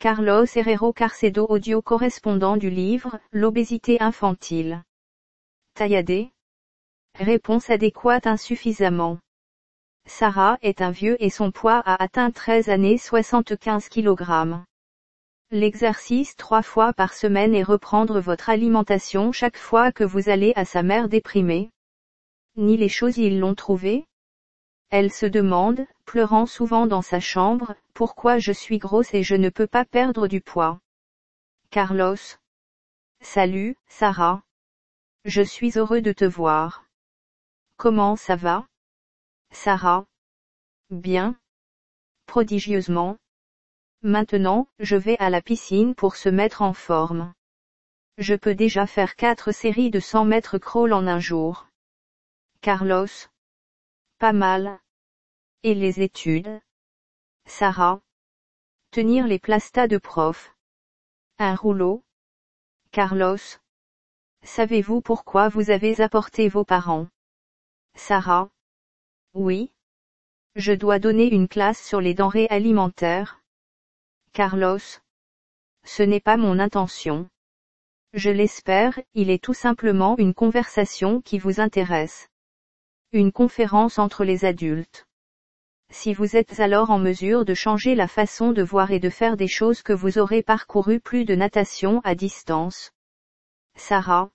Carlos Herrero Carcedo audio correspondant du livre L'obésité infantile. Tailladé Réponse adéquate insuffisamment. Sarah est un vieux et son poids a atteint 13 années 75 kg. L'exercice trois fois par semaine et reprendre votre alimentation chaque fois que vous allez à sa mère déprimée. Ni les choses ils l'ont trouvé? Elle se demande, pleurant souvent dans sa chambre, pourquoi je suis grosse et je ne peux pas perdre du poids. Carlos. Salut, Sarah. Je suis heureux de te voir. Comment ça va? Sarah. Bien. Prodigieusement. Maintenant, je vais à la piscine pour se mettre en forme. Je peux déjà faire quatre séries de 100 mètres crawl en un jour. Carlos. Pas mal. Et les études? Sarah. Tenir les plastas de prof. Un rouleau? Carlos. Savez-vous pourquoi vous avez apporté vos parents? Sarah. Oui. Je dois donner une classe sur les denrées alimentaires. Carlos. Ce n'est pas mon intention. Je l'espère, il est tout simplement une conversation qui vous intéresse. Une conférence entre les adultes. Si vous êtes alors en mesure de changer la façon de voir et de faire des choses que vous aurez parcouru plus de natation à distance. Sarah.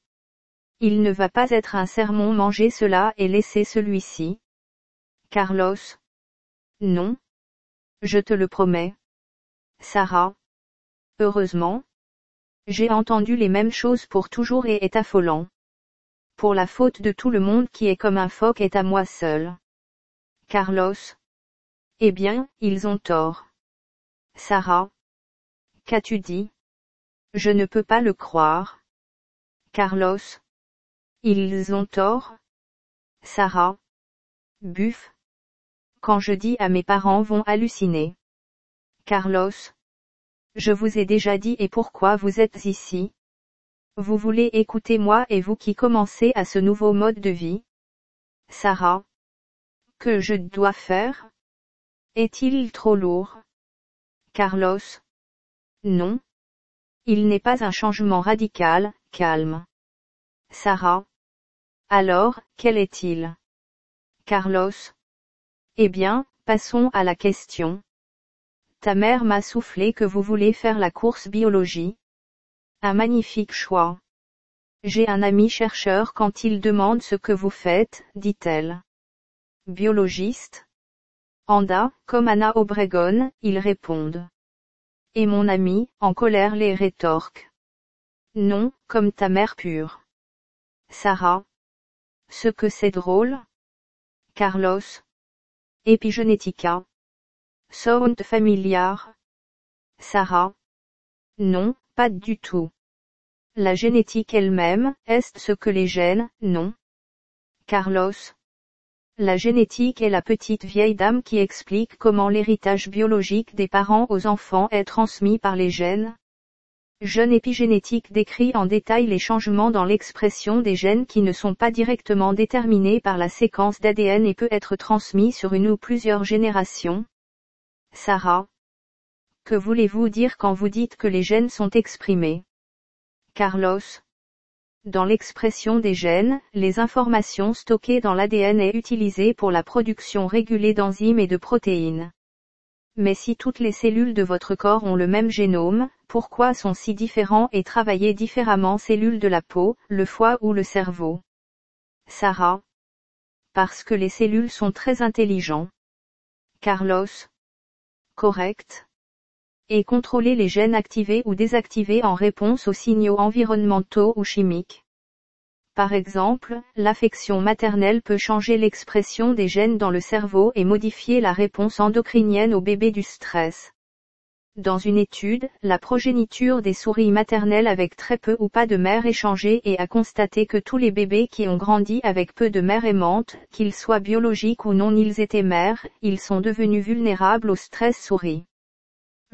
Il ne va pas être un sermon manger cela et laisser celui-ci. Carlos. Non. Je te le promets. Sarah. Heureusement. J'ai entendu les mêmes choses pour toujours et est affolant. Pour la faute de tout le monde qui est comme un phoque est à moi seul. Carlos. Eh bien, ils ont tort. Sarah. Qu'as-tu dit? Je ne peux pas le croire. Carlos. Ils ont tort? Sarah. Buff. Quand je dis à mes parents vont halluciner. Carlos. Je vous ai déjà dit et pourquoi vous êtes ici? Vous voulez écouter moi et vous qui commencez à ce nouveau mode de vie? Sarah. Que je dois faire? Est-il trop lourd? Carlos. Non. Il n'est pas un changement radical, calme. Sarah. Alors, quel est-il? Carlos. Eh bien, passons à la question. Ta mère m'a soufflé que vous voulez faire la course biologie. Un magnifique choix. J'ai un ami chercheur quand il demande ce que vous faites, dit-elle. Biologiste. Anda, comme Anna Obregon, ils répondent. Et mon ami, en colère les rétorque. Non, comme ta mère pure. Sarah. Ce que c'est drôle. Carlos. Epigenetica. Sound familiar. Sarah. Non, pas du tout. La génétique elle-même, est ce que les gènes, non. Carlos. La génétique est la petite vieille dame qui explique comment l'héritage biologique des parents aux enfants est transmis par les gènes. Jeune épigénétique décrit en détail les changements dans l'expression des gènes qui ne sont pas directement déterminés par la séquence d'ADN et peut être transmis sur une ou plusieurs générations. Sarah. Que voulez-vous dire quand vous dites que les gènes sont exprimés? Carlos. Dans l'expression des gènes, les informations stockées dans l'ADN est utilisée pour la production régulée d'enzymes et de protéines. Mais si toutes les cellules de votre corps ont le même génome, pourquoi sont si différents et travaillés différemment cellules de la peau, le foie ou le cerveau? Sarah. Parce que les cellules sont très intelligents. Carlos correct. Et contrôler les gènes activés ou désactivés en réponse aux signaux environnementaux ou chimiques. Par exemple, l'affection maternelle peut changer l'expression des gènes dans le cerveau et modifier la réponse endocrinienne au bébé du stress. Dans une étude, la progéniture des souris maternelles avec très peu ou pas de mère échangée et a constaté que tous les bébés qui ont grandi avec peu de mère aimante, qu'ils soient biologiques ou non ils étaient mères, ils sont devenus vulnérables au stress souris.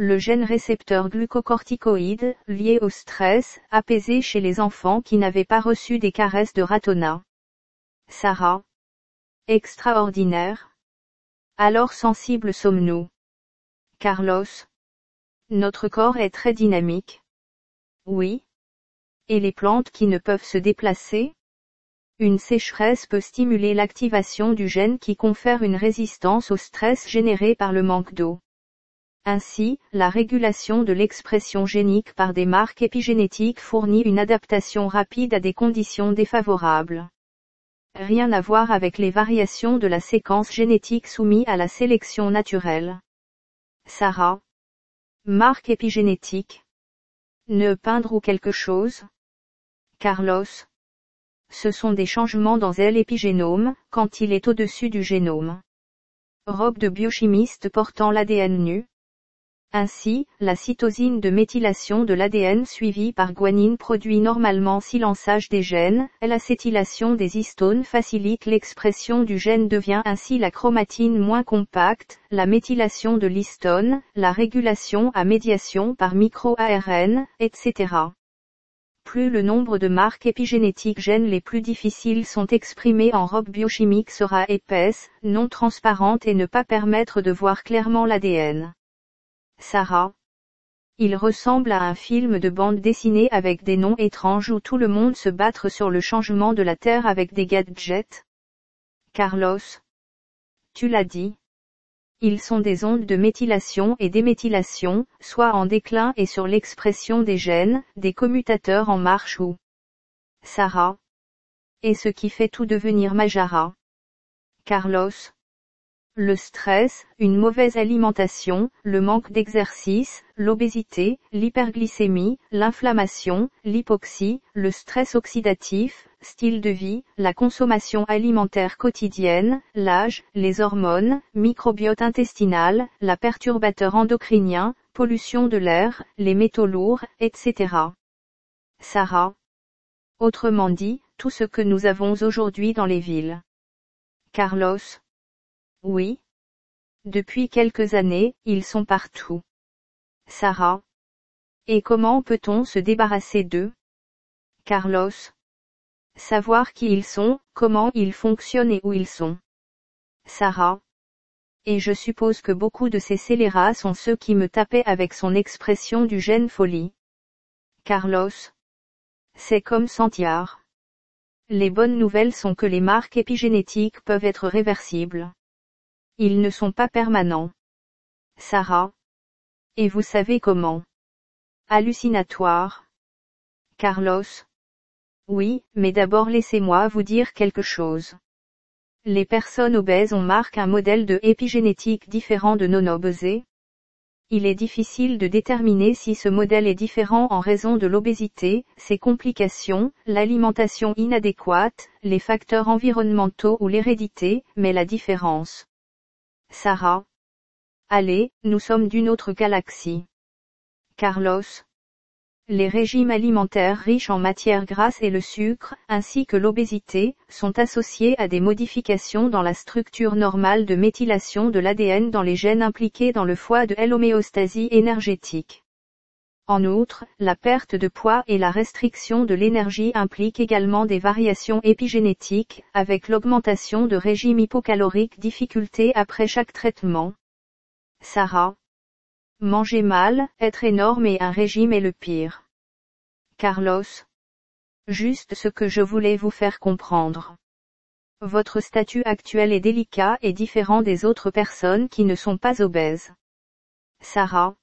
Le gène récepteur glucocorticoïde, lié au stress, apaisé chez les enfants qui n'avaient pas reçu des caresses de ratona. Sarah. Extraordinaire. Alors sensibles sommes-nous. Carlos. Notre corps est très dynamique. Oui. Et les plantes qui ne peuvent se déplacer? Une sécheresse peut stimuler l'activation du gène qui confère une résistance au stress généré par le manque d'eau. Ainsi, la régulation de l'expression génique par des marques épigénétiques fournit une adaptation rapide à des conditions défavorables. Rien à voir avec les variations de la séquence génétique soumise à la sélection naturelle. Sarah. Marque épigénétique. Ne peindre ou quelque chose. Carlos. Ce sont des changements dans l'épigénome, quand il est au-dessus du génome. Robe de biochimiste portant l'ADN nu. Ainsi, la cytosine de méthylation de l'ADN suivie par guanine produit normalement silençage des gènes, l'acétylation des histones facilite l'expression du gène devient ainsi la chromatine moins compacte, la méthylation de l'histone, la régulation à médiation par micro-ARN, etc. Plus le nombre de marques épigénétiques gènes les plus difficiles sont exprimées en robe biochimique sera épaisse, non transparente et ne pas permettre de voir clairement l'ADN. Sarah. Il ressemble à un film de bande dessinée avec des noms étranges où tout le monde se battre sur le changement de la Terre avec des gadgets. Carlos. Tu l'as dit. Ils sont des ondes de méthylation et déméthylation, soit en déclin et sur l'expression des gènes, des commutateurs en marche ou. Sarah. Et ce qui fait tout devenir Majara. Carlos le stress, une mauvaise alimentation, le manque d'exercice, l'obésité, l'hyperglycémie, l'inflammation, l'hypoxie, le stress oxydatif, style de vie, la consommation alimentaire quotidienne, l'âge, les hormones, microbiote intestinal, la perturbateur endocrinien, pollution de l'air, les métaux lourds, etc. Sarah. Autrement dit, tout ce que nous avons aujourd'hui dans les villes. Carlos. Oui. Depuis quelques années, ils sont partout. Sarah. Et comment peut-on se débarrasser d'eux? Carlos. Savoir qui ils sont, comment ils fonctionnent et où ils sont. Sarah. Et je suppose que beaucoup de ces scélérats sont ceux qui me tapaient avec son expression du gène folie. Carlos. C'est comme Santiar. Les bonnes nouvelles sont que les marques épigénétiques peuvent être réversibles. Ils ne sont pas permanents. Sarah. Et vous savez comment. Hallucinatoire. Carlos. Oui, mais d'abord laissez-moi vous dire quelque chose. Les personnes obèses ont marque un modèle de épigénétique différent de non-obésés. Il est difficile de déterminer si ce modèle est différent en raison de l'obésité, ses complications, l'alimentation inadéquate, les facteurs environnementaux ou l'hérédité, mais la différence. Sarah. Allez, nous sommes d'une autre galaxie. Carlos. Les régimes alimentaires riches en matières grasses et le sucre, ainsi que l'obésité, sont associés à des modifications dans la structure normale de méthylation de l'ADN dans les gènes impliqués dans le foie de l'homéostasie énergétique. En outre, la perte de poids et la restriction de l'énergie impliquent également des variations épigénétiques, avec l'augmentation de régime hypocalorique difficulté après chaque traitement. Sarah. Manger mal, être énorme et un régime est le pire. Carlos. Juste ce que je voulais vous faire comprendre. Votre statut actuel est délicat et différent des autres personnes qui ne sont pas obèses. Sarah.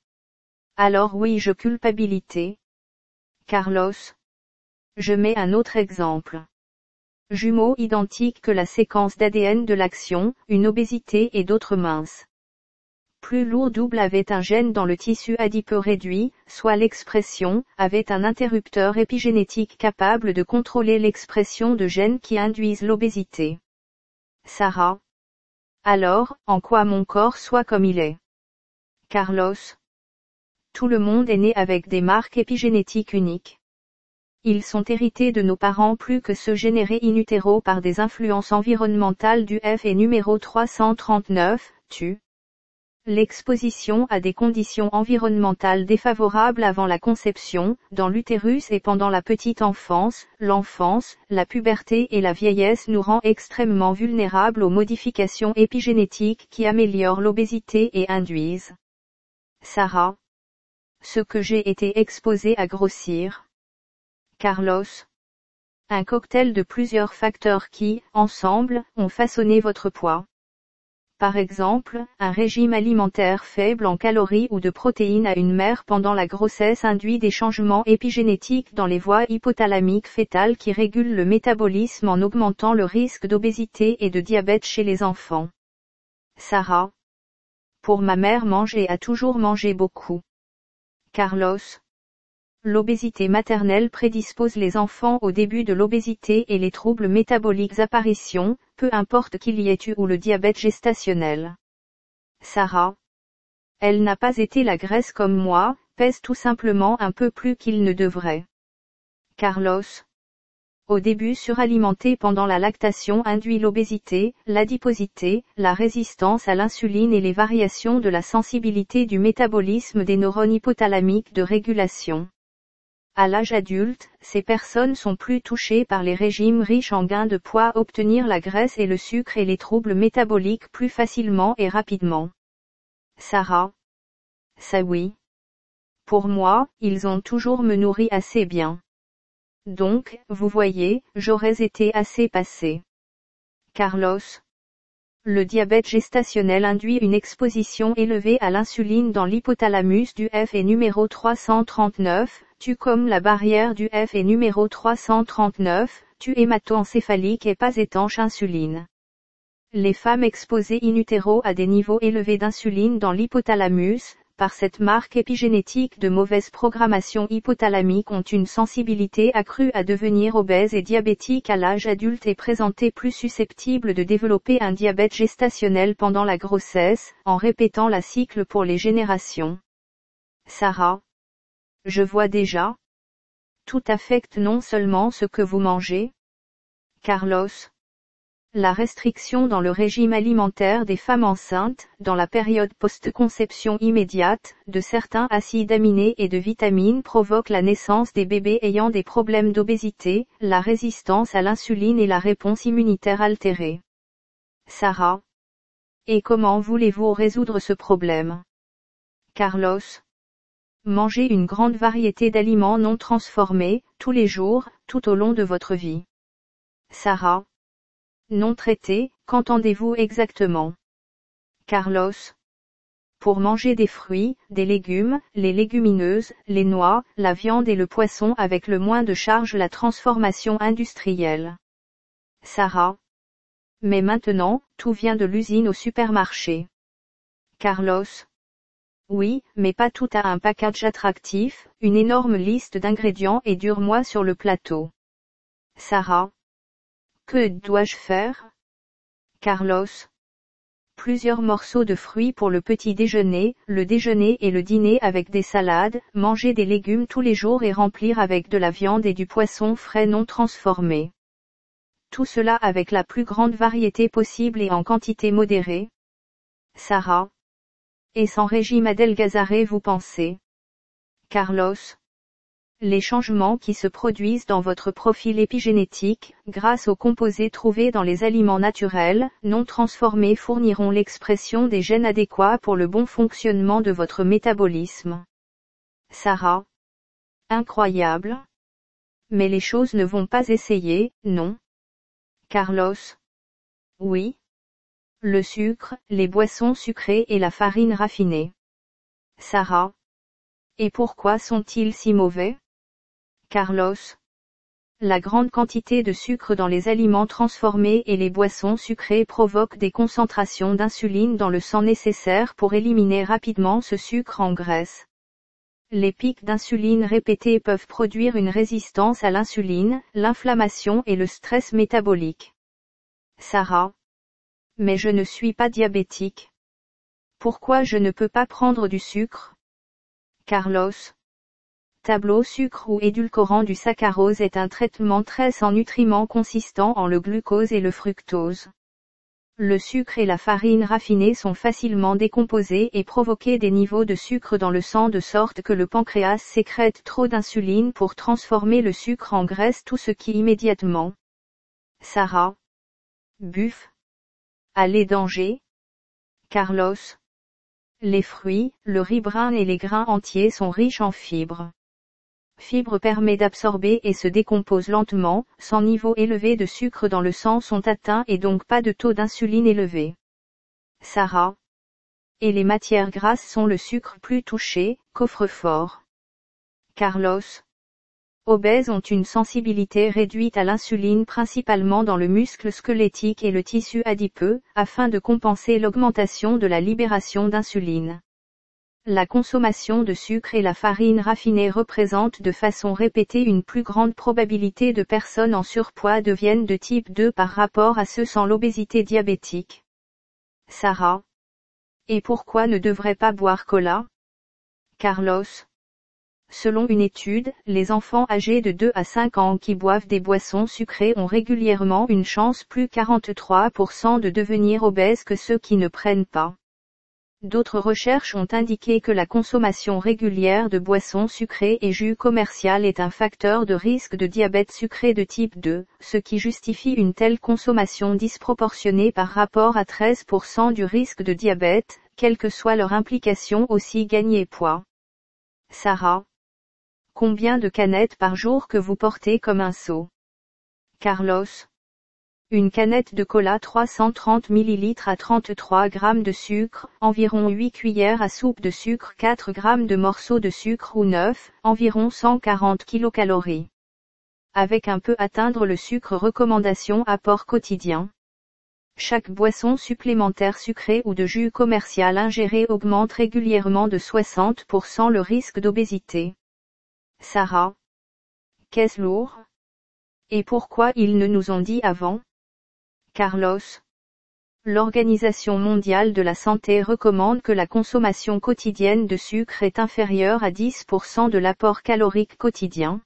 Alors oui je culpabilité. Carlos. Je mets un autre exemple. Jumeaux identiques que la séquence d'ADN de l'action, une obésité et d'autres minces. Plus lourd double avait un gène dans le tissu adipeux réduit, soit l'expression, avait un interrupteur épigénétique capable de contrôler l'expression de gènes qui induisent l'obésité. Sarah. Alors, en quoi mon corps soit comme il est? Carlos tout le monde est né avec des marques épigénétiques uniques. Ils sont hérités de nos parents plus que ceux générés in utero par des influences environnementales du F et numéro 339, tu. L'exposition à des conditions environnementales défavorables avant la conception, dans l'utérus et pendant la petite enfance, l'enfance, la puberté et la vieillesse nous rend extrêmement vulnérables aux modifications épigénétiques qui améliorent l'obésité et induisent. Sarah. Ce que j'ai été exposé à grossir. Carlos. Un cocktail de plusieurs facteurs qui, ensemble, ont façonné votre poids. Par exemple, un régime alimentaire faible en calories ou de protéines à une mère pendant la grossesse induit des changements épigénétiques dans les voies hypothalamiques fétales qui régulent le métabolisme en augmentant le risque d'obésité et de diabète chez les enfants. Sarah. Pour ma mère manger a toujours mangé beaucoup. Carlos. L'obésité maternelle prédispose les enfants au début de l'obésité et les troubles métaboliques apparition, peu importe qu'il y ait eu ou le diabète gestationnel. Sarah. Elle n'a pas été la graisse comme moi, pèse tout simplement un peu plus qu'il ne devrait. Carlos. Au début suralimenté pendant la lactation induit l'obésité, l'adiposité, la résistance à l'insuline et les variations de la sensibilité du métabolisme des neurones hypothalamiques de régulation. À l'âge adulte, ces personnes sont plus touchées par les régimes riches en gains de poids obtenir la graisse et le sucre et les troubles métaboliques plus facilement et rapidement. Sarah. Ça oui. Pour moi, ils ont toujours me nourri assez bien. Donc, vous voyez, j'aurais été assez passé. Carlos. Le diabète gestationnel induit une exposition élevée à l'insuline dans l'hypothalamus du F et numéro 339, tu comme la barrière du F est numéro 339, tu hémato-encéphalique et pas étanche insuline. Les femmes exposées in utero à des niveaux élevés d'insuline dans l'hypothalamus, par cette marque épigénétique de mauvaise programmation hypothalamique ont une sensibilité accrue à devenir obèses et diabétiques à l'âge adulte et présentées plus susceptibles de développer un diabète gestationnel pendant la grossesse, en répétant la cycle pour les générations. Sarah, je vois déjà. Tout affecte non seulement ce que vous mangez. Carlos. La restriction dans le régime alimentaire des femmes enceintes, dans la période post-conception immédiate, de certains acides aminés et de vitamines provoque la naissance des bébés ayant des problèmes d'obésité, la résistance à l'insuline et la réponse immunitaire altérée. Sarah. Et comment voulez-vous résoudre ce problème? Carlos. Mangez une grande variété d'aliments non transformés, tous les jours, tout au long de votre vie. Sarah. Non traité, qu'entendez-vous exactement? Carlos. Pour manger des fruits, des légumes, les légumineuses, les noix, la viande et le poisson avec le moins de charge la transformation industrielle. Sarah. Mais maintenant, tout vient de l'usine au supermarché. Carlos. Oui, mais pas tout a un package attractif, une énorme liste d'ingrédients et dure-moi sur le plateau. Sarah. Que dois-je faire? Carlos. Plusieurs morceaux de fruits pour le petit déjeuner, le déjeuner et le dîner avec des salades, manger des légumes tous les jours et remplir avec de la viande et du poisson frais non transformés. Tout cela avec la plus grande variété possible et en quantité modérée. Sarah. Et sans régime adelgazaré vous pensez? Carlos les changements qui se produisent dans votre profil épigénétique, grâce aux composés trouvés dans les aliments naturels, non transformés fourniront l'expression des gènes adéquats pour le bon fonctionnement de votre métabolisme. Sarah. Incroyable. Mais les choses ne vont pas essayer, non. Carlos. Oui le sucre, les boissons sucrées et la farine raffinée. Sarah. Et pourquoi sont-ils si mauvais? Carlos. La grande quantité de sucre dans les aliments transformés et les boissons sucrées provoque des concentrations d'insuline dans le sang nécessaires pour éliminer rapidement ce sucre en graisse. Les pics d'insuline répétés peuvent produire une résistance à l'insuline, l'inflammation et le stress métabolique. Sarah. Mais je ne suis pas diabétique. Pourquoi je ne peux pas prendre du sucre? Carlos. Tableau sucre ou édulcorant du saccharose est un traitement très en nutriments consistant en le glucose et le fructose. Le sucre et la farine raffinée sont facilement décomposés et provoquent des niveaux de sucre dans le sang de sorte que le pancréas sécrète trop d'insuline pour transformer le sucre en graisse tout ce qui immédiatement. Sarah. Buff. Allez danger Carlos. Les fruits, le riz brun et les grains entiers sont riches en fibres. Fibre permet d'absorber et se décompose lentement, sans niveau élevé de sucre dans le sang sont atteints et donc pas de taux d'insuline élevé. Sarah. Et les matières grasses sont le sucre plus touché, coffre-fort. Carlos. Obèses ont une sensibilité réduite à l'insuline principalement dans le muscle squelettique et le tissu adipeux, afin de compenser l'augmentation de la libération d'insuline. La consommation de sucre et la farine raffinée représentent de façon répétée une plus grande probabilité de personnes en surpoids deviennent de type 2 par rapport à ceux sans l'obésité diabétique. Sarah. Et pourquoi ne devrait pas boire cola? Carlos. Selon une étude, les enfants âgés de 2 à 5 ans qui boivent des boissons sucrées ont régulièrement une chance plus 43% de devenir obèses que ceux qui ne prennent pas. D'autres recherches ont indiqué que la consommation régulière de boissons sucrées et jus commercial est un facteur de risque de diabète sucré de type 2, ce qui justifie une telle consommation disproportionnée par rapport à 13% du risque de diabète, quelle que soit leur implication aussi gagner poids. Sarah. Combien de canettes par jour que vous portez comme un seau? Carlos. Une canette de cola 330 ml à 33 g de sucre, environ 8 cuillères à soupe de sucre 4 g de morceaux de sucre ou 9, environ 140 kcal. Avec un peu atteindre le sucre recommandation apport quotidien. Chaque boisson supplémentaire sucrée ou de jus commercial ingéré augmente régulièrement de 60% le risque d'obésité. Sarah. Qu'est-ce lourd? Et pourquoi ils ne nous ont dit avant? Carlos. L'Organisation mondiale de la santé recommande que la consommation quotidienne de sucre est inférieure à 10% de l'apport calorique quotidien.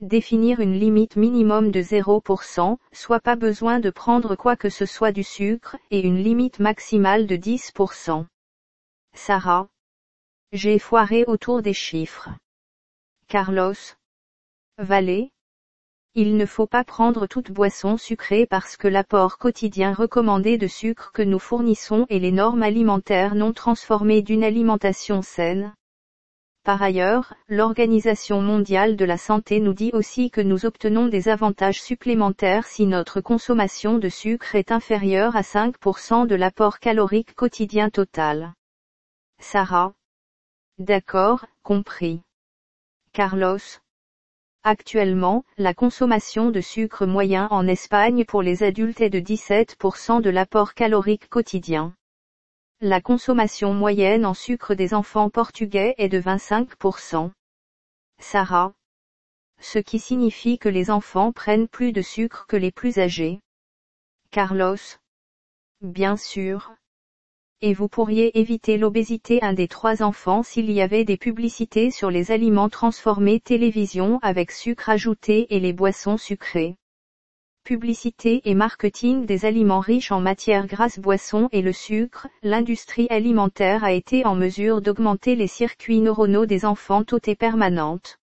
Définir une limite minimum de 0%, soit pas besoin de prendre quoi que ce soit du sucre, et une limite maximale de 10%. Sarah. J'ai foiré autour des chiffres. Carlos. Valet. Il ne faut pas prendre toute boisson sucrée parce que l'apport quotidien recommandé de sucre que nous fournissons et les normes alimentaires non transformées d'une alimentation saine. Par ailleurs, l'Organisation mondiale de la santé nous dit aussi que nous obtenons des avantages supplémentaires si notre consommation de sucre est inférieure à 5% de l'apport calorique quotidien total. Sarah. D'accord, compris. Carlos. Actuellement, la consommation de sucre moyen en Espagne pour les adultes est de 17% de l'apport calorique quotidien. La consommation moyenne en sucre des enfants portugais est de 25%. Sarah. Ce qui signifie que les enfants prennent plus de sucre que les plus âgés. Carlos. Bien sûr. Et vous pourriez éviter l'obésité un des trois enfants s'il y avait des publicités sur les aliments transformés télévision avec sucre ajouté et les boissons sucrées. Publicité et marketing des aliments riches en matières grasses boissons et le sucre, l'industrie alimentaire a été en mesure d'augmenter les circuits neuronaux des enfants tôt et permanentes.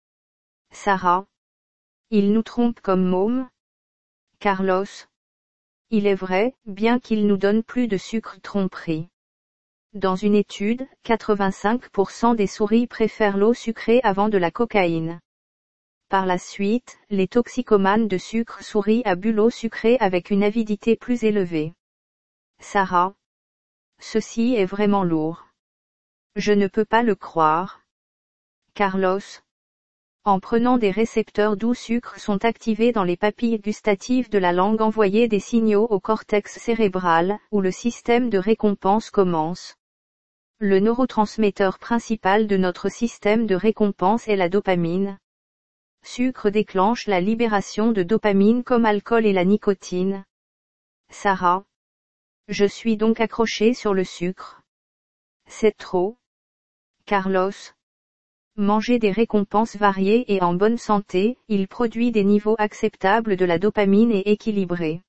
Sarah. Il nous trompe comme môme Carlos. Il est vrai, bien qu'il nous donne plus de sucre tromperie. Dans une étude, 85% des souris préfèrent l'eau sucrée avant de la cocaïne. Par la suite, les toxicomanes de sucre souris à l'eau sucrée avec une avidité plus élevée. Sarah. Ceci est vraiment lourd. Je ne peux pas le croire. Carlos. En prenant des récepteurs doux sucre sont activés dans les papilles gustatives de la langue envoyés des signaux au cortex cérébral, où le système de récompense commence. Le neurotransmetteur principal de notre système de récompense est la dopamine. Sucre déclenche la libération de dopamine comme alcool et la nicotine. Sarah. Je suis donc accroché sur le sucre. C'est trop. Carlos. Manger des récompenses variées et en bonne santé, il produit des niveaux acceptables de la dopamine et équilibrés.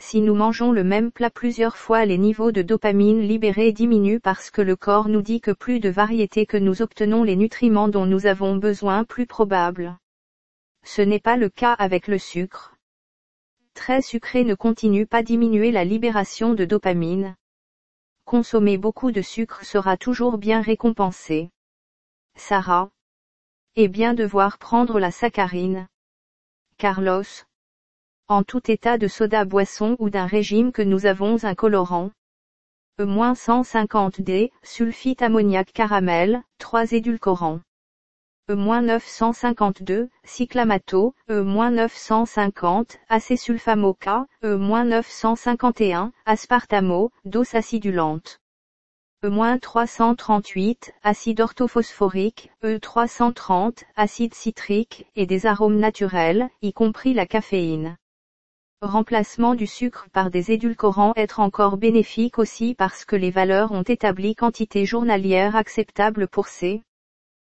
Si nous mangeons le même plat plusieurs fois les niveaux de dopamine libérés diminuent parce que le corps nous dit que plus de variété que nous obtenons les nutriments dont nous avons besoin plus probable. Ce n'est pas le cas avec le sucre. Très sucré ne continue pas diminuer la libération de dopamine. consommer beaucoup de sucre sera toujours bien récompensé. Sarah. Et bien devoir prendre la saccharine. Carlos. En tout état de soda boisson ou d'un régime que nous avons un colorant. E-150D, sulfite ammoniac caramel, 3 édulcorants. E-952, cyclamato, E-950, acésulfamoca, E-951, aspartamo, dose acidulante. E-338, acide orthophosphorique, E330, acide citrique, et des arômes naturels, y compris la caféine. Remplacement du sucre par des édulcorants être encore bénéfique aussi parce que les valeurs ont établi quantité journalière acceptable pour ces.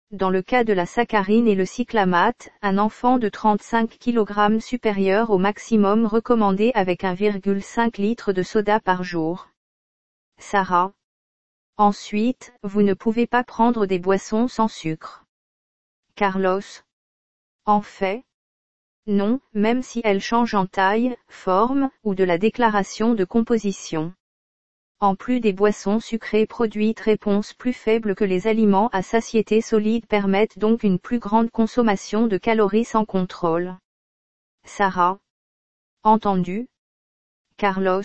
Dans le cas de la saccharine et le cyclamate, un enfant de 35 kg supérieur au maximum recommandé avec 1,5 litre de soda par jour. Sarah. Ensuite, vous ne pouvez pas prendre des boissons sans sucre. Carlos. En fait, non, même si elles changent en taille, forme, ou de la déclaration de composition. En plus des boissons sucrées produites réponses plus faibles que les aliments à satiété solide permettent donc une plus grande consommation de calories sans contrôle. Sarah. Entendu. Carlos.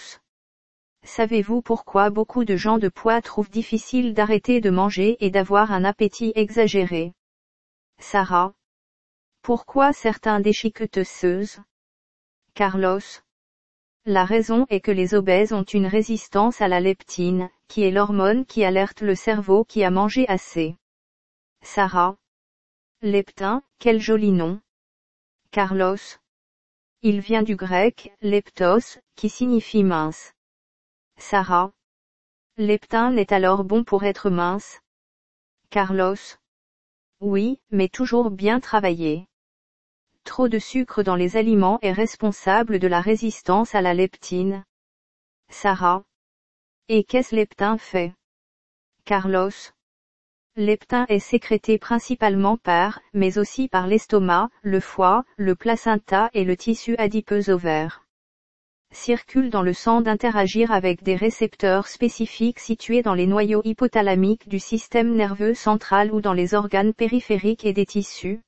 Savez-vous pourquoi beaucoup de gens de poids trouvent difficile d'arrêter de manger et d'avoir un appétit exagéré? Sarah. Pourquoi certains déchiqueteuses Carlos. La raison est que les obèses ont une résistance à la leptine, qui est l'hormone qui alerte le cerveau qui a mangé assez. Sarah. Leptin, quel joli nom. Carlos. Il vient du grec, leptos, qui signifie mince. Sarah. Leptin n'est alors bon pour être mince? Carlos. Oui, mais toujours bien travaillé. Trop de sucre dans les aliments est responsable de la résistance à la leptine. Sarah. Et qu'est-ce leptin fait? Carlos. Leptin est sécrété principalement par, mais aussi par l'estomac, le foie, le placenta et le tissu adipeux ovaire circule dans le sang d'interagir avec des récepteurs spécifiques situés dans les noyaux hypothalamiques du système nerveux central ou dans les organes périphériques et des tissus.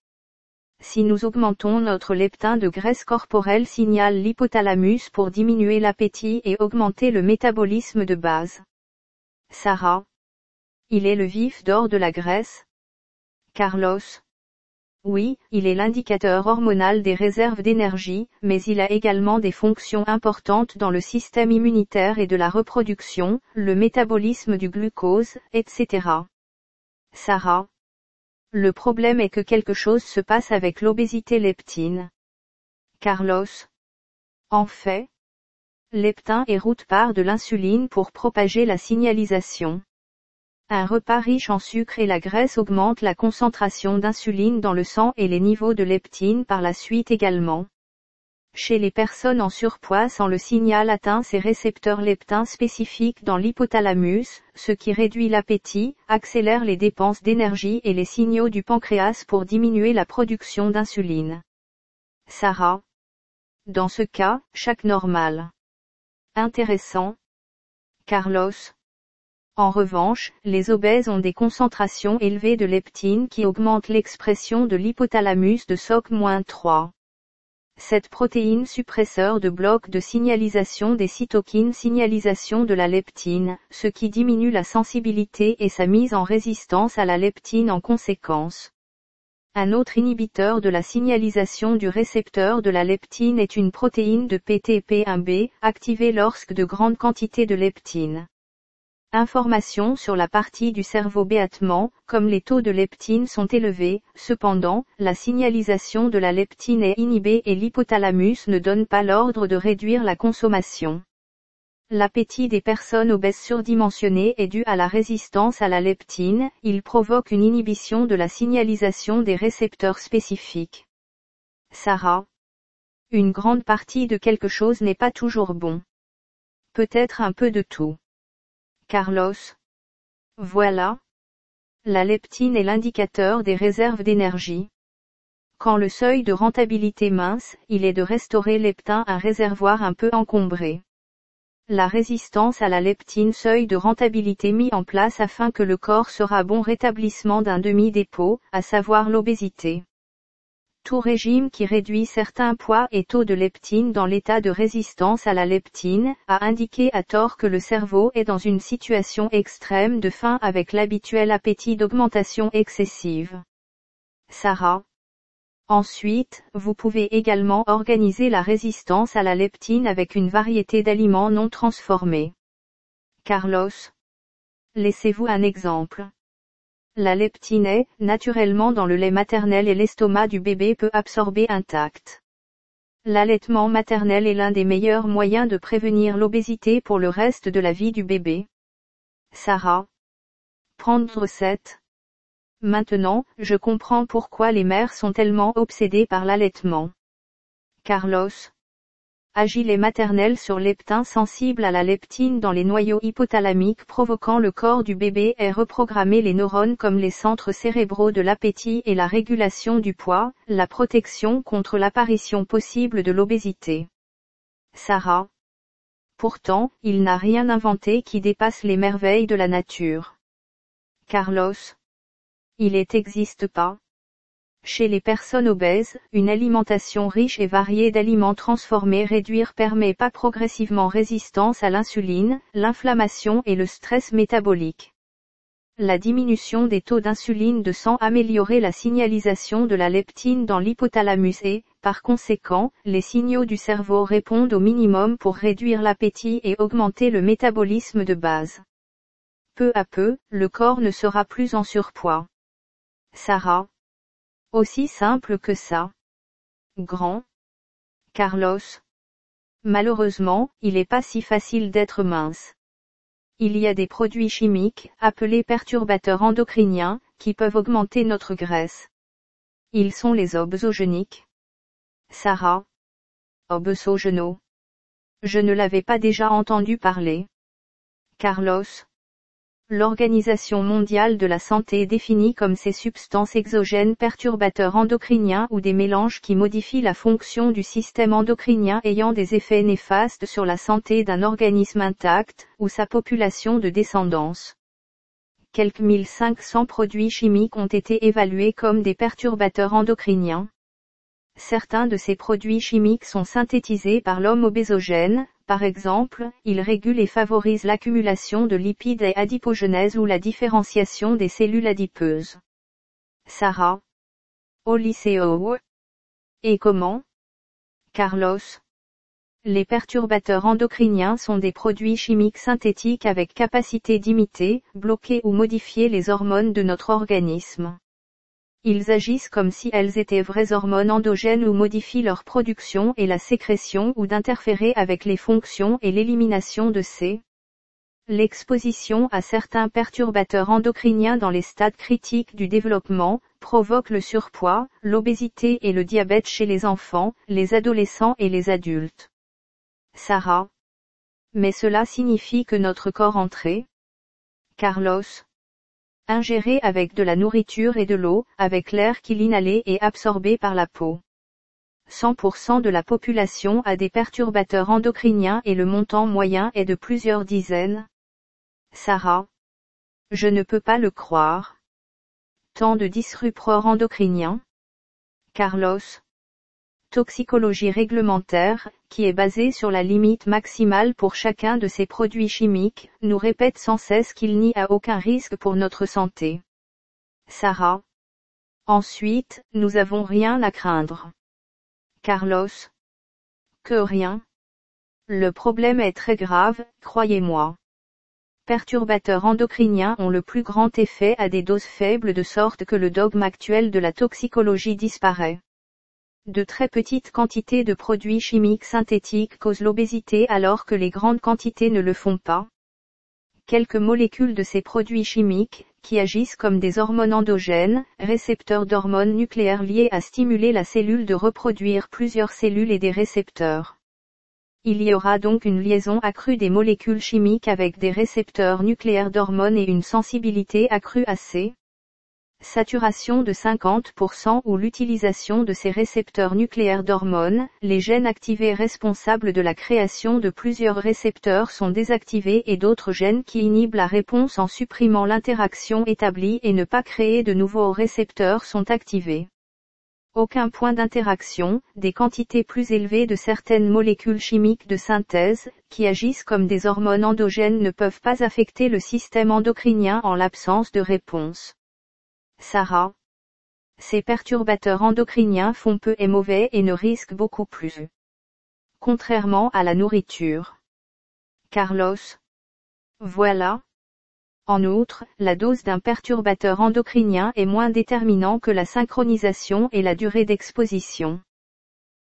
Si nous augmentons notre leptin de graisse corporelle signale l'hypothalamus pour diminuer l'appétit et augmenter le métabolisme de base. Sarah. Il est le vif d'or de la graisse. Carlos. Oui, il est l'indicateur hormonal des réserves d'énergie, mais il a également des fonctions importantes dans le système immunitaire et de la reproduction, le métabolisme du glucose, etc. Sarah. Le problème est que quelque chose se passe avec l'obésité leptine. Carlos. En fait, leptin est route part de l'insuline pour propager la signalisation. Un repas riche en sucre et la graisse augmente la concentration d'insuline dans le sang et les niveaux de leptine par la suite également. Chez les personnes en surpoids sans le signal atteint ces récepteurs leptins spécifiques dans l'hypothalamus, ce qui réduit l'appétit, accélère les dépenses d'énergie et les signaux du pancréas pour diminuer la production d'insuline. Sarah. Dans ce cas, chaque normal. Intéressant. Carlos. En revanche, les obèses ont des concentrations élevées de leptine qui augmentent l'expression de l'hypothalamus de SOC-3. Cette protéine suppresseur de bloc de signalisation des cytokines signalisation de la leptine, ce qui diminue la sensibilité et sa mise en résistance à la leptine en conséquence. Un autre inhibiteur de la signalisation du récepteur de la leptine est une protéine de PTP1B, activée lorsque de grandes quantités de leptine. Informations sur la partie du cerveau béatement, comme les taux de leptine sont élevés, cependant, la signalisation de la leptine est inhibée et l'hypothalamus ne donne pas l'ordre de réduire la consommation. L'appétit des personnes obèses surdimensionnées est dû à la résistance à la leptine, il provoque une inhibition de la signalisation des récepteurs spécifiques. Sarah. Une grande partie de quelque chose n'est pas toujours bon. Peut-être un peu de tout. Carlos. Voilà. La leptine est l'indicateur des réserves d'énergie. Quand le seuil de rentabilité mince, il est de restaurer leptin un réservoir un peu encombré. La résistance à la leptine seuil de rentabilité mis en place afin que le corps sera bon rétablissement d'un demi-dépôt, à savoir l'obésité. Tout régime qui réduit certains poids et taux de leptine dans l'état de résistance à la leptine, a indiqué à tort que le cerveau est dans une situation extrême de faim avec l'habituel appétit d'augmentation excessive. Sarah. Ensuite, vous pouvez également organiser la résistance à la leptine avec une variété d'aliments non transformés. Carlos. Laissez-vous un exemple. La leptine est, naturellement dans le lait maternel et l'estomac du bébé peut absorber intact. L'allaitement maternel est l'un des meilleurs moyens de prévenir l'obésité pour le reste de la vie du bébé. Sarah. Prendre 7. Maintenant, je comprends pourquoi les mères sont tellement obsédées par l'allaitement. Carlos. Agit les maternelles sur leptin sensible à la leptine dans les noyaux hypothalamiques provoquant le corps du bébé et reprogrammer les neurones comme les centres cérébraux de l'appétit et la régulation du poids, la protection contre l'apparition possible de l'obésité. Sarah. Pourtant, il n'a rien inventé qui dépasse les merveilles de la nature. Carlos. Il n'existe pas. Chez les personnes obèses, une alimentation riche et variée d'aliments transformés réduire permet pas progressivement résistance à l'insuline, l'inflammation et le stress métabolique. La diminution des taux d'insuline de sang améliorer la signalisation de la leptine dans l'hypothalamus et, par conséquent, les signaux du cerveau répondent au minimum pour réduire l'appétit et augmenter le métabolisme de base. Peu à peu, le corps ne sera plus en surpoids. Sarah. Aussi simple que ça. Grand. Carlos. Malheureusement, il n'est pas si facile d'être mince. Il y a des produits chimiques, appelés perturbateurs endocriniens, qui peuvent augmenter notre graisse. Ils sont les obsogéniques. Sarah. Obesogeno. Je ne l'avais pas déjà entendu parler. Carlos. L'Organisation mondiale de la santé définit comme ces substances exogènes perturbateurs endocriniens ou des mélanges qui modifient la fonction du système endocrinien ayant des effets néfastes sur la santé d'un organisme intact, ou sa population de descendance. Quelques 1500 produits chimiques ont été évalués comme des perturbateurs endocriniens. Certains de ces produits chimiques sont synthétisés par l'homme obésogène, par exemple, il régule et favorise l'accumulation de lipides et adipogenèse ou la différenciation des cellules adipeuses. Sarah. Au Et comment? Carlos. Les perturbateurs endocriniens sont des produits chimiques synthétiques avec capacité d'imiter, bloquer ou modifier les hormones de notre organisme. Ils agissent comme si elles étaient vraies hormones endogènes ou modifient leur production et la sécrétion ou d'interférer avec les fonctions et l'élimination de ces. L'exposition à certains perturbateurs endocriniens dans les stades critiques du développement, provoque le surpoids, l'obésité et le diabète chez les enfants, les adolescents et les adultes. Sarah. Mais cela signifie que notre corps entré. Carlos ingéré avec de la nourriture et de l'eau, avec l'air qu'il inhalait et absorbé par la peau. 100% de la population a des perturbateurs endocriniens et le montant moyen est de plusieurs dizaines. Sarah. Je ne peux pas le croire. Tant de disrupteurs endocriniens. Carlos toxicologie réglementaire, qui est basée sur la limite maximale pour chacun de ces produits chimiques, nous répète sans cesse qu'il n'y a aucun risque pour notre santé. Sarah. Ensuite, nous avons rien à craindre. Carlos. Que rien. Le problème est très grave, croyez-moi. Perturbateurs endocriniens ont le plus grand effet à des doses faibles de sorte que le dogme actuel de la toxicologie disparaît. De très petites quantités de produits chimiques synthétiques causent l'obésité alors que les grandes quantités ne le font pas. Quelques molécules de ces produits chimiques, qui agissent comme des hormones endogènes, récepteurs d'hormones nucléaires liés à stimuler la cellule de reproduire plusieurs cellules et des récepteurs. Il y aura donc une liaison accrue des molécules chimiques avec des récepteurs nucléaires d'hormones et une sensibilité accrue à ces saturation de 50% ou l'utilisation de ces récepteurs nucléaires d'hormones, les gènes activés responsables de la création de plusieurs récepteurs sont désactivés et d'autres gènes qui inhibent la réponse en supprimant l'interaction établie et ne pas créer de nouveaux récepteurs sont activés. Aucun point d'interaction, des quantités plus élevées de certaines molécules chimiques de synthèse, qui agissent comme des hormones endogènes ne peuvent pas affecter le système endocrinien en l'absence de réponse. Sarah. Ces perturbateurs endocriniens font peu et mauvais et ne risquent beaucoup plus. Contrairement à la nourriture. Carlos. Voilà. En outre, la dose d'un perturbateur endocrinien est moins déterminant que la synchronisation et la durée d'exposition.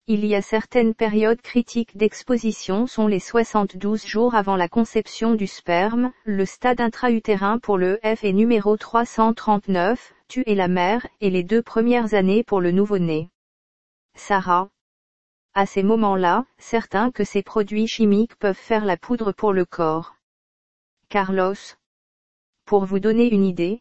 Il y a certaines périodes critiques d'exposition sont les 72 jours avant la conception du sperme, le stade intra-utérin pour le F est numéro 339, tu es la mère, et les deux premières années pour le nouveau-né. Sarah. À ces moments-là, certains que ces produits chimiques peuvent faire la poudre pour le corps. Carlos. Pour vous donner une idée,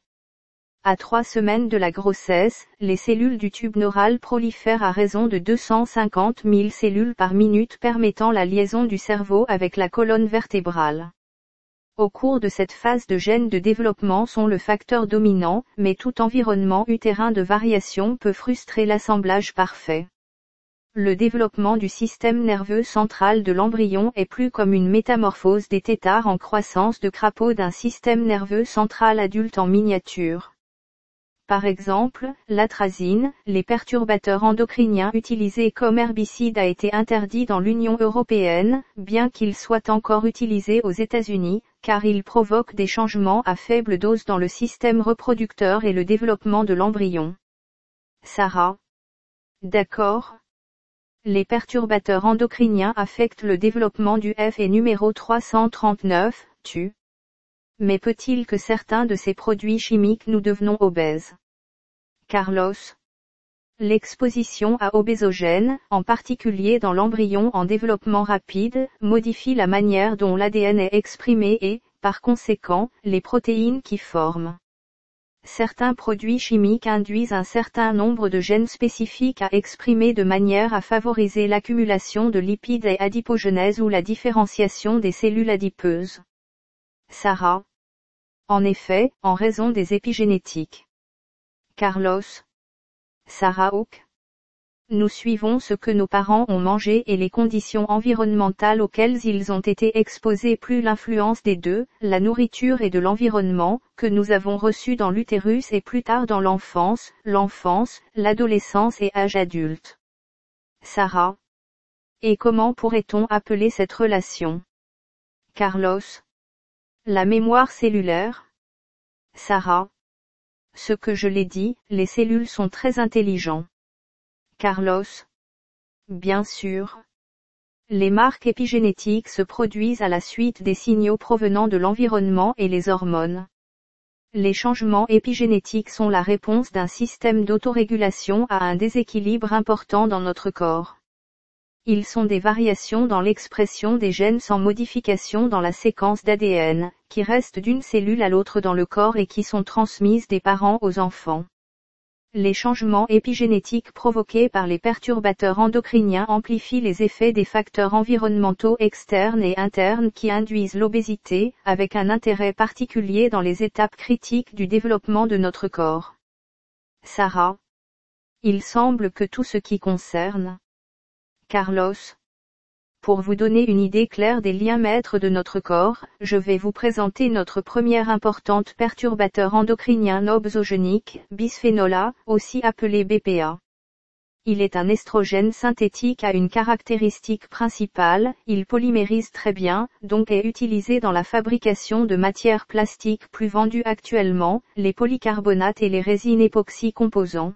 à trois semaines de la grossesse, les cellules du tube neural prolifèrent à raison de 250 000 cellules par minute permettant la liaison du cerveau avec la colonne vertébrale. Au cours de cette phase de gènes de développement sont le facteur dominant, mais tout environnement utérin de variation peut frustrer l'assemblage parfait. Le développement du système nerveux central de l'embryon est plus comme une métamorphose des têtards en croissance de crapaud d'un système nerveux central adulte en miniature. Par exemple, l'atrazine, les perturbateurs endocriniens utilisés comme herbicide a été interdit dans l'Union européenne, bien qu'il soit encore utilisé aux États-Unis, car il provoque des changements à faible dose dans le système reproducteur et le développement de l'embryon. Sarah. D'accord. Les perturbateurs endocriniens affectent le développement du F et numéro 339, tu. Mais peut-il que certains de ces produits chimiques nous devenons obèses? Carlos L'exposition à obésogènes, en particulier dans l'embryon en développement rapide, modifie la manière dont l'ADN est exprimé et, par conséquent, les protéines qui forment. Certains produits chimiques induisent un certain nombre de gènes spécifiques à exprimer de manière à favoriser l'accumulation de lipides et adipogenèse ou la différenciation des cellules adipeuses. Sarah. En effet, en raison des épigénétiques. Carlos. Sarah Hawk. Nous suivons ce que nos parents ont mangé et les conditions environnementales auxquelles ils ont été exposés plus l'influence des deux, la nourriture et de l'environnement, que nous avons reçu dans l'utérus et plus tard dans l'enfance, l'enfance, l'adolescence et âge adulte. Sarah. Et comment pourrait-on appeler cette relation? Carlos. La mémoire cellulaire Sarah. Ce que je l'ai dit, les cellules sont très intelligents. Carlos? Bien sûr. Les marques épigénétiques se produisent à la suite des signaux provenant de l'environnement et les hormones. Les changements épigénétiques sont la réponse d'un système d'autorégulation à un déséquilibre important dans notre corps. Ils sont des variations dans l'expression des gènes sans modification dans la séquence d'ADN, qui restent d'une cellule à l'autre dans le corps et qui sont transmises des parents aux enfants. Les changements épigénétiques provoqués par les perturbateurs endocriniens amplifient les effets des facteurs environnementaux externes et internes qui induisent l'obésité, avec un intérêt particulier dans les étapes critiques du développement de notre corps. Sarah. Il semble que tout ce qui concerne Carlos. Pour vous donner une idée claire des liens maîtres de notre corps, je vais vous présenter notre première importante perturbateur endocrinien nobsogénique, bisphénol A, aussi appelé BPA. Il est un estrogène synthétique à une caractéristique principale, il polymérise très bien, donc est utilisé dans la fabrication de matières plastiques plus vendues actuellement, les polycarbonates et les résines époxy composants.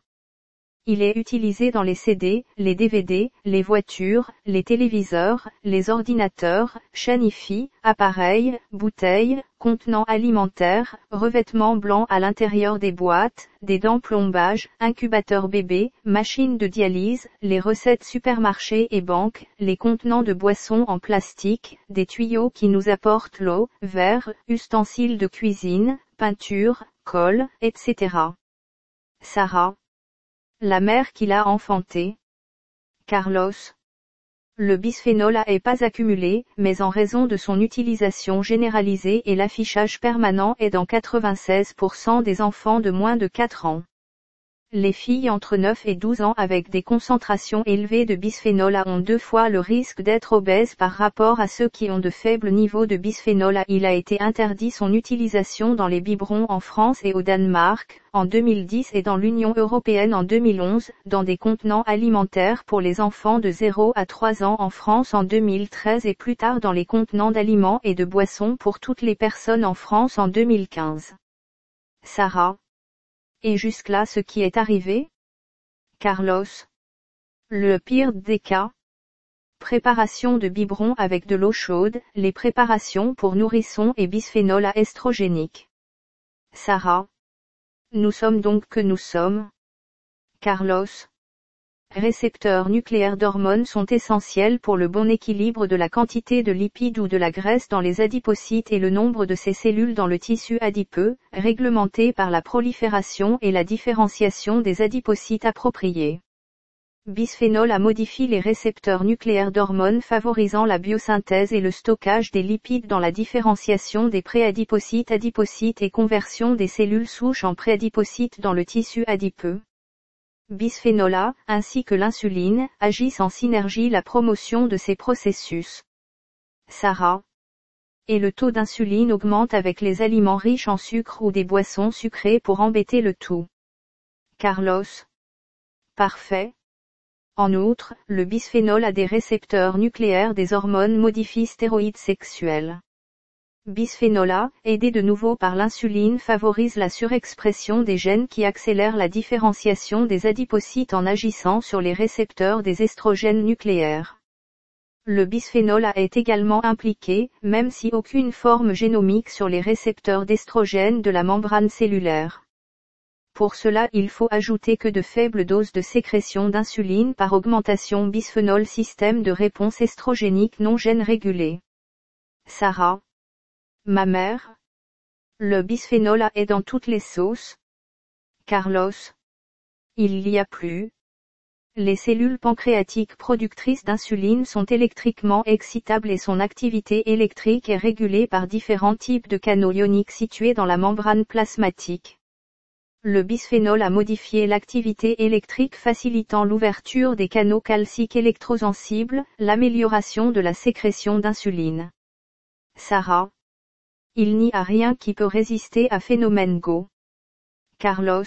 Il est utilisé dans les CD, les DVD, les voitures, les téléviseurs, les ordinateurs, chaînes IFI, appareils, bouteilles, contenants alimentaires, revêtements blancs à l'intérieur des boîtes, des dents plombage, incubateurs bébés, machines de dialyse, les recettes supermarchés et banques, les contenants de boissons en plastique, des tuyaux qui nous apportent l'eau, verre, ustensiles de cuisine, peinture, colle, etc. Sarah. La mère qui l'a enfanté. Carlos. Le bisphénol A est pas accumulé, mais en raison de son utilisation généralisée et l'affichage permanent est dans 96% des enfants de moins de 4 ans. Les filles entre 9 et 12 ans avec des concentrations élevées de bisphénol A ont deux fois le risque d'être obèses par rapport à ceux qui ont de faibles niveaux de bisphénol A. Il a été interdit son utilisation dans les biberons en France et au Danemark, en 2010 et dans l'Union européenne en 2011, dans des contenants alimentaires pour les enfants de 0 à 3 ans en France en 2013 et plus tard dans les contenants d'aliments et de boissons pour toutes les personnes en France en 2015. Sarah et jusque-là ce qui est arrivé? Carlos. Le pire des cas. Préparation de biberon avec de l'eau chaude, les préparations pour nourrissons et bisphénol à estrogénique. Sarah. Nous sommes donc que nous sommes. Carlos récepteurs nucléaires d'hormones sont essentiels pour le bon équilibre de la quantité de lipides ou de la graisse dans les adipocytes et le nombre de ces cellules dans le tissu adipeux, réglementé par la prolifération et la différenciation des adipocytes appropriés. Bisphénol A modifie les récepteurs nucléaires d'hormones favorisant la biosynthèse et le stockage des lipides dans la différenciation des préadipocytes adipocytes et conversion des cellules souches en préadipocytes dans le tissu adipeux bisphénol A, ainsi que l'insuline, agissent en synergie la promotion de ces processus. Sarah. Et le taux d'insuline augmente avec les aliments riches en sucre ou des boissons sucrées pour embêter le tout. Carlos. Parfait. En outre, le bisphénol a des récepteurs nucléaires des hormones modifient stéroïdes sexuels. Bisphénol A, aidé de nouveau par l'insuline favorise la surexpression des gènes qui accélèrent la différenciation des adipocytes en agissant sur les récepteurs des estrogènes nucléaires. Le bisphénol A est également impliqué, même si aucune forme génomique sur les récepteurs d'estrogènes de la membrane cellulaire. Pour cela il faut ajouter que de faibles doses de sécrétion d'insuline par augmentation bisphénol système de réponse estrogénique non gène régulé. Sarah Ma mère Le bisphénol A est dans toutes les sauces. Carlos. Il y a plus. Les cellules pancréatiques productrices d'insuline sont électriquement excitables et son activité électrique est régulée par différents types de canaux ioniques situés dans la membrane plasmatique. Le bisphénol a modifié l'activité électrique facilitant l'ouverture des canaux calciques électrosensibles, l'amélioration de la sécrétion d'insuline. Sarah. Il n'y a rien qui peut résister à phénomène Go. Carlos.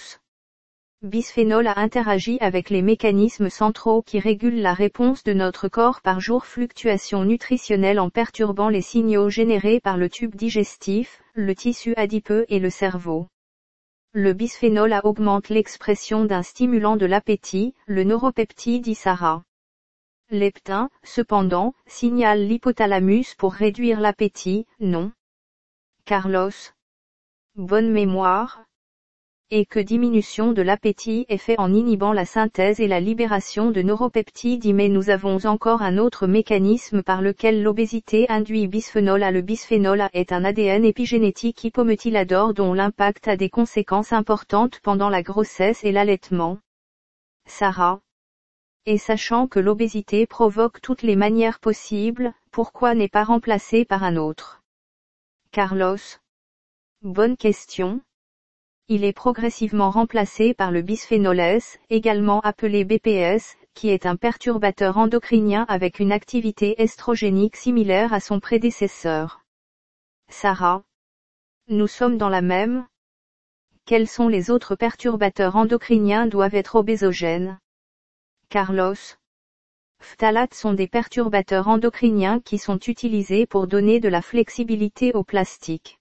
Bisphénol a interagi avec les mécanismes centraux qui régulent la réponse de notre corps par jour fluctuations nutritionnelles en perturbant les signaux générés par le tube digestif, le tissu adipeux et le cerveau. Le bisphénol A augmente l'expression d'un stimulant de l'appétit, le neuropeptide Isara. Leptin, cependant, signale l'hypothalamus pour réduire l'appétit, non. Carlos. Bonne mémoire. Et que diminution de l'appétit est fait en inhibant la synthèse et la libération de neuropeptides mais nous avons encore un autre mécanisme par lequel l'obésité induit bisphénol A. Le bisphénol A est un ADN épigénétique hypométhylador dont l'impact a des conséquences importantes pendant la grossesse et l'allaitement. Sarah. Et sachant que l'obésité provoque toutes les manières possibles, pourquoi n'est pas remplacé par un autre? Carlos? Bonne question. Il est progressivement remplacé par le bisphénol S, également appelé BPS, qui est un perturbateur endocrinien avec une activité estrogénique similaire à son prédécesseur. Sarah? Nous sommes dans la même. Quels sont les autres perturbateurs endocriniens doivent être obésogènes? Carlos? Phtalates sont des perturbateurs endocriniens qui sont utilisés pour donner de la flexibilité au plastique.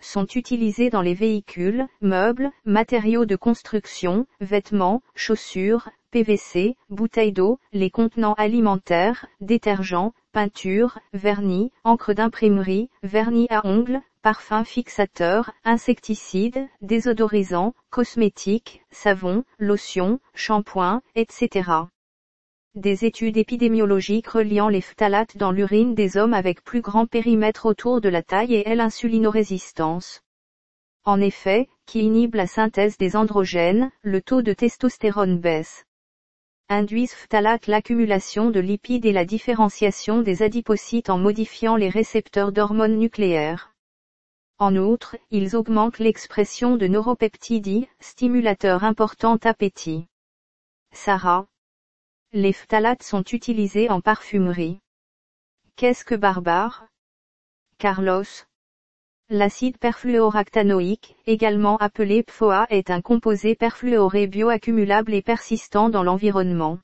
Sont utilisés dans les véhicules, meubles, matériaux de construction, vêtements, chaussures, PVC, bouteilles d'eau, les contenants alimentaires, détergents, peintures, vernis, encre d'imprimerie, vernis à ongles, parfums fixateurs, insecticides, désodorisants, cosmétiques, savons, lotions, shampoings, etc des études épidémiologiques reliant les phtalates dans l'urine des hommes avec plus grand périmètre autour de la taille et l'insulinorésistance. En effet, qui inhibent la synthèse des androgènes, le taux de testostérone baisse. Induisent phtalate l'accumulation de lipides et la différenciation des adipocytes en modifiant les récepteurs d'hormones nucléaires. En outre, ils augmentent l'expression de neuropeptides, stimulateurs importants appétit. Sarah. Les phtalates sont utilisés en parfumerie. Qu'est-ce que barbare? Carlos. L'acide perfluoractanoïque, également appelé PFOA est un composé perfluoré bioaccumulable et persistant dans l'environnement.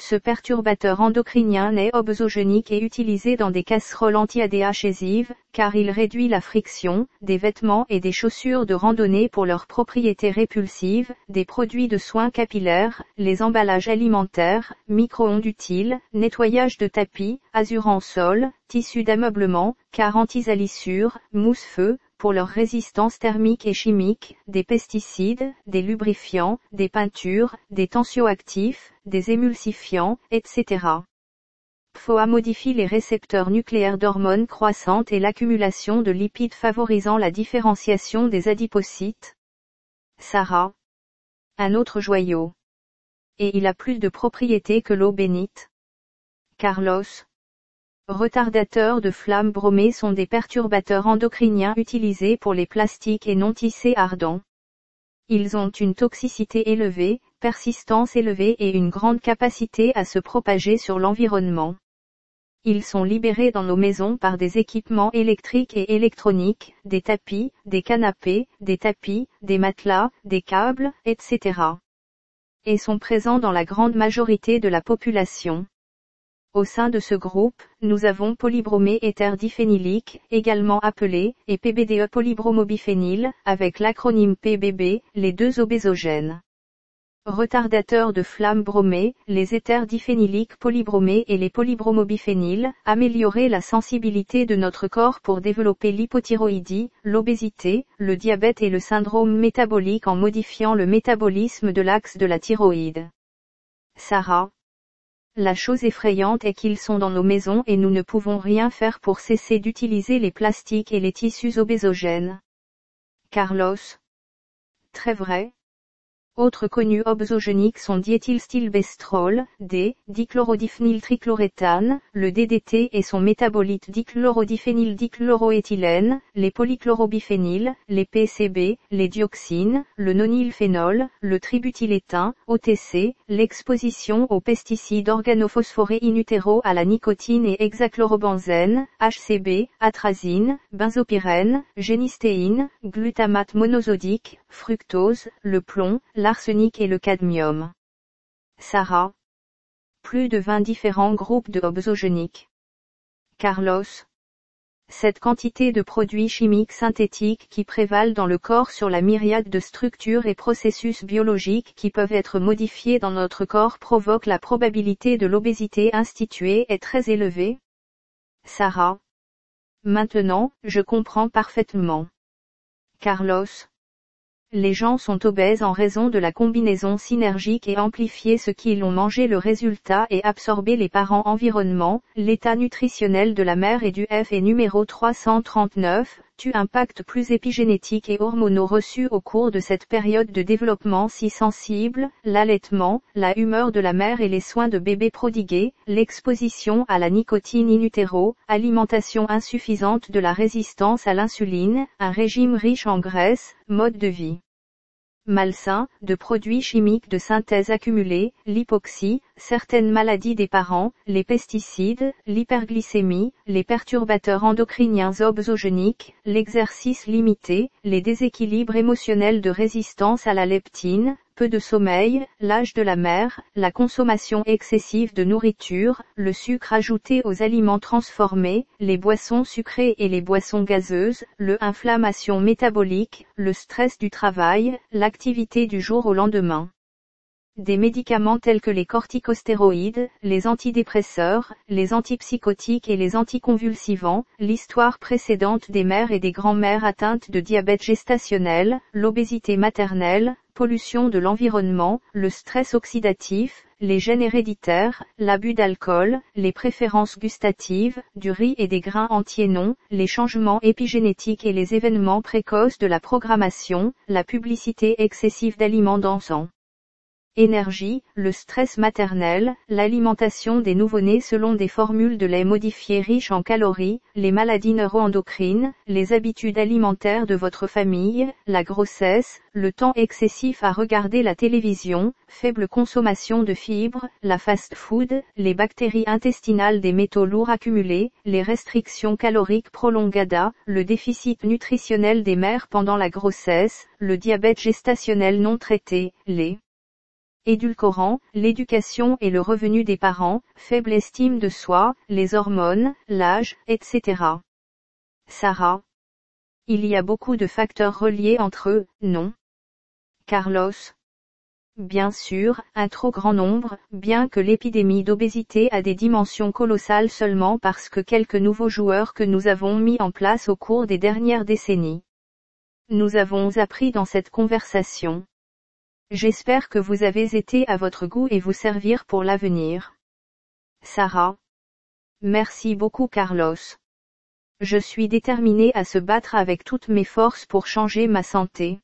Ce perturbateur endocrinien n'est obsogénique et utilisé dans des casseroles anti-adhésives, car il réduit la friction, des vêtements et des chaussures de randonnée pour leurs propriétés répulsives, des produits de soins capillaires, les emballages alimentaires, micro-ondes utiles, nettoyage de tapis, azurant sol, tissus d'ameublement, car anti-salissure, mousse-feu, pour leur résistance thermique et chimique, des pesticides, des lubrifiants, des peintures, des tensioactifs, des émulsifiants, etc. PFOA modifie les récepteurs nucléaires d'hormones croissantes et l'accumulation de lipides favorisant la différenciation des adipocytes. Sarah. Un autre joyau. Et il a plus de propriétés que l'eau bénite. Carlos. Retardateurs de flammes bromées sont des perturbateurs endocriniens utilisés pour les plastiques et non tissés ardents. Ils ont une toxicité élevée, persistance élevée et une grande capacité à se propager sur l'environnement. Ils sont libérés dans nos maisons par des équipements électriques et électroniques, des tapis, des canapés, des tapis, des matelas, des câbles, etc. Et sont présents dans la grande majorité de la population. Au sein de ce groupe, nous avons polybromé éther diphénylique, également appelé, et PBDE polybromobiphényle, avec l'acronyme PBB, les deux obésogènes. Retardateurs de flamme bromée, les éthers diphényliques polybromés et les polybromobiphényles, améliorer la sensibilité de notre corps pour développer l'hypothyroïdie, l'obésité, le diabète et le syndrome métabolique en modifiant le métabolisme de l'axe de la thyroïde. Sarah, la chose effrayante est qu'ils sont dans nos maisons et nous ne pouvons rien faire pour cesser d'utiliser les plastiques et les tissus obésogènes. Carlos. Très vrai. Autres connus obsogéniques sont diéthylstilbestrol, D, trichlororéthane, le DDT et son métabolite dichlorodiphényldichloroéthylène, les polychlorobiphényles, les PCB, les dioxines, le nonylphénol, le tributylétain, OTC, l'exposition aux pesticides organophosphorés in à la nicotine et hexachlorobenzène, HCB, atrazine, benzopyrène, génistéine, glutamate monosodique, fructose, le plomb, l'arsenic et le cadmium. Sarah. Plus de 20 différents groupes de obsogéniques. Carlos. Cette quantité de produits chimiques synthétiques qui prévalent dans le corps sur la myriade de structures et processus biologiques qui peuvent être modifiés dans notre corps provoque la probabilité de l'obésité instituée est très élevée. Sarah. Maintenant, je comprends parfaitement. Carlos. Les gens sont obèses en raison de la combinaison synergique et amplifiée ce qui l'ont mangé le résultat et absorbé les parents environnement, l'état nutritionnel de la mère et du F et numéro 339, tu impact plus épigénétique et hormonaux reçus au cours de cette période de développement si sensible, l'allaitement, la humeur de la mère et les soins de bébé prodigués, l'exposition à la nicotine in alimentation insuffisante de la résistance à l'insuline, un régime riche en graisse, mode de vie malsain, de produits chimiques de synthèse accumulés, l'hypoxie, certaines maladies des parents, les pesticides, l'hyperglycémie, les perturbateurs endocriniens obsogéniques, l'exercice limité, les déséquilibres émotionnels de résistance à la leptine, peu de sommeil, l'âge de la mère, la consommation excessive de nourriture, le sucre ajouté aux aliments transformés, les boissons sucrées et les boissons gazeuses, le inflammation métabolique, le stress du travail, l'activité du jour au lendemain. Des médicaments tels que les corticostéroïdes, les antidépresseurs, les antipsychotiques et les anticonvulsivants, l'histoire précédente des mères et des grands-mères atteintes de diabète gestationnel, l'obésité maternelle, pollution de l'environnement, le stress oxydatif, les gènes héréditaires, l'abus d'alcool, les préférences gustatives, du riz et des grains entiers non, les changements épigénétiques et les événements précoces de la programmation, la publicité excessive d'aliments dansants énergie, le stress maternel, l'alimentation des nouveau-nés selon des formules de lait modifiées riches en calories, les maladies neuroendocrines, les habitudes alimentaires de votre famille, la grossesse, le temps excessif à regarder la télévision, faible consommation de fibres, la fast-food, les bactéries intestinales des métaux lourds accumulés, les restrictions caloriques prolongadas, le déficit nutritionnel des mères pendant la grossesse, le diabète gestationnel non traité, les édulcorants, l'éducation et le revenu des parents, faible estime de soi, les hormones, l'âge, etc. Sarah. Il y a beaucoup de facteurs reliés entre eux, non? Carlos. Bien sûr, un trop grand nombre, bien que l'épidémie d'obésité a des dimensions colossales seulement parce que quelques nouveaux joueurs que nous avons mis en place au cours des dernières décennies. Nous avons appris dans cette conversation. J'espère que vous avez été à votre goût et vous servir pour l'avenir. Sarah. Merci beaucoup Carlos. Je suis déterminée à se battre avec toutes mes forces pour changer ma santé.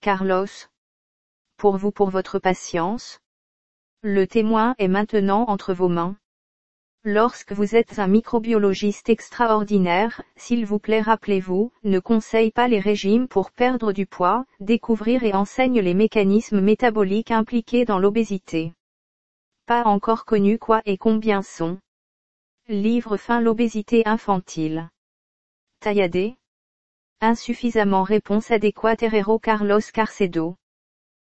Carlos. Pour vous pour votre patience. Le témoin est maintenant entre vos mains. Lorsque vous êtes un microbiologiste extraordinaire, s'il vous plaît rappelez-vous, ne conseille pas les régimes pour perdre du poids, découvrir et enseigne les mécanismes métaboliques impliqués dans l'obésité. Pas encore connu quoi et combien sont. Livre fin l'obésité infantile. Tailladé. Insuffisamment réponse adéquate Herrero Carlos Carcedo.